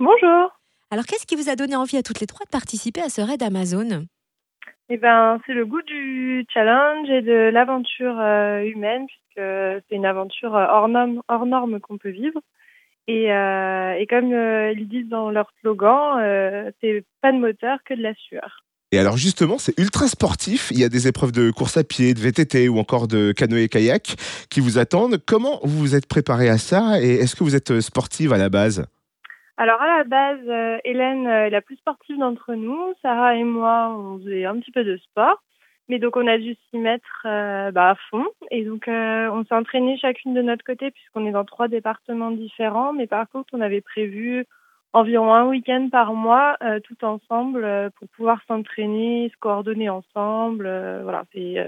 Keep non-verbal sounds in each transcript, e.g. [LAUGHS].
Bonjour. Alors, qu'est-ce qui vous a donné envie à toutes les trois de participer à ce raid Amazon? Eh ben, c'est le goût du challenge et de l'aventure euh, humaine, puisque c'est une aventure euh, hors norme, hors norme qu'on peut vivre. Et, euh, et comme euh, ils disent dans leur slogan, euh, c'est pas de moteur que de la sueur. Et alors justement, c'est ultra sportif. Il y a des épreuves de course à pied, de VTT ou encore de canoë-kayak qui vous attendent. Comment vous vous êtes préparé à ça et est-ce que vous êtes sportive à la base? Alors à la base, euh, Hélène euh, est la plus sportive d'entre nous. Sarah et moi, on faisait un petit peu de sport. Mais donc on a dû s'y mettre euh, bah, à fond. Et donc euh, on s'est entraîné chacune de notre côté puisqu'on est dans trois départements différents. Mais par contre, on avait prévu environ un week-end par mois euh, tout ensemble pour pouvoir s'entraîner, se coordonner ensemble, voilà, et,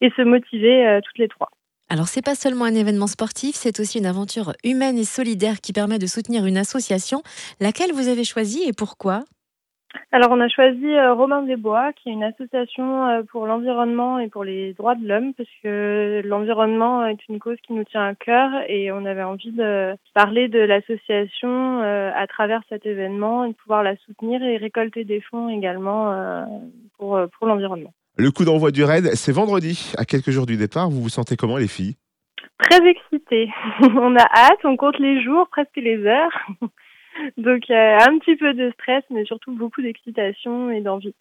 et se motiver toutes les trois. Alors, c'est pas seulement un événement sportif, c'est aussi une aventure humaine et solidaire qui permet de soutenir une association. Laquelle vous avez choisie et pourquoi? Alors on a choisi euh, Romain Desbois, qui est une association euh, pour l'environnement et pour les droits de l'homme, parce que l'environnement est une cause qui nous tient à cœur et on avait envie de parler de l'association euh, à travers cet événement et de pouvoir la soutenir et récolter des fonds également pour, pour l'environnement. Le coup d'envoi du raid, c'est vendredi. À quelques jours du départ, vous vous sentez comment les filles? Très excitée. [LAUGHS] on a hâte, on compte les jours, presque les heures. [LAUGHS] Donc euh, un petit peu de stress, mais surtout beaucoup d'excitation et d'envie.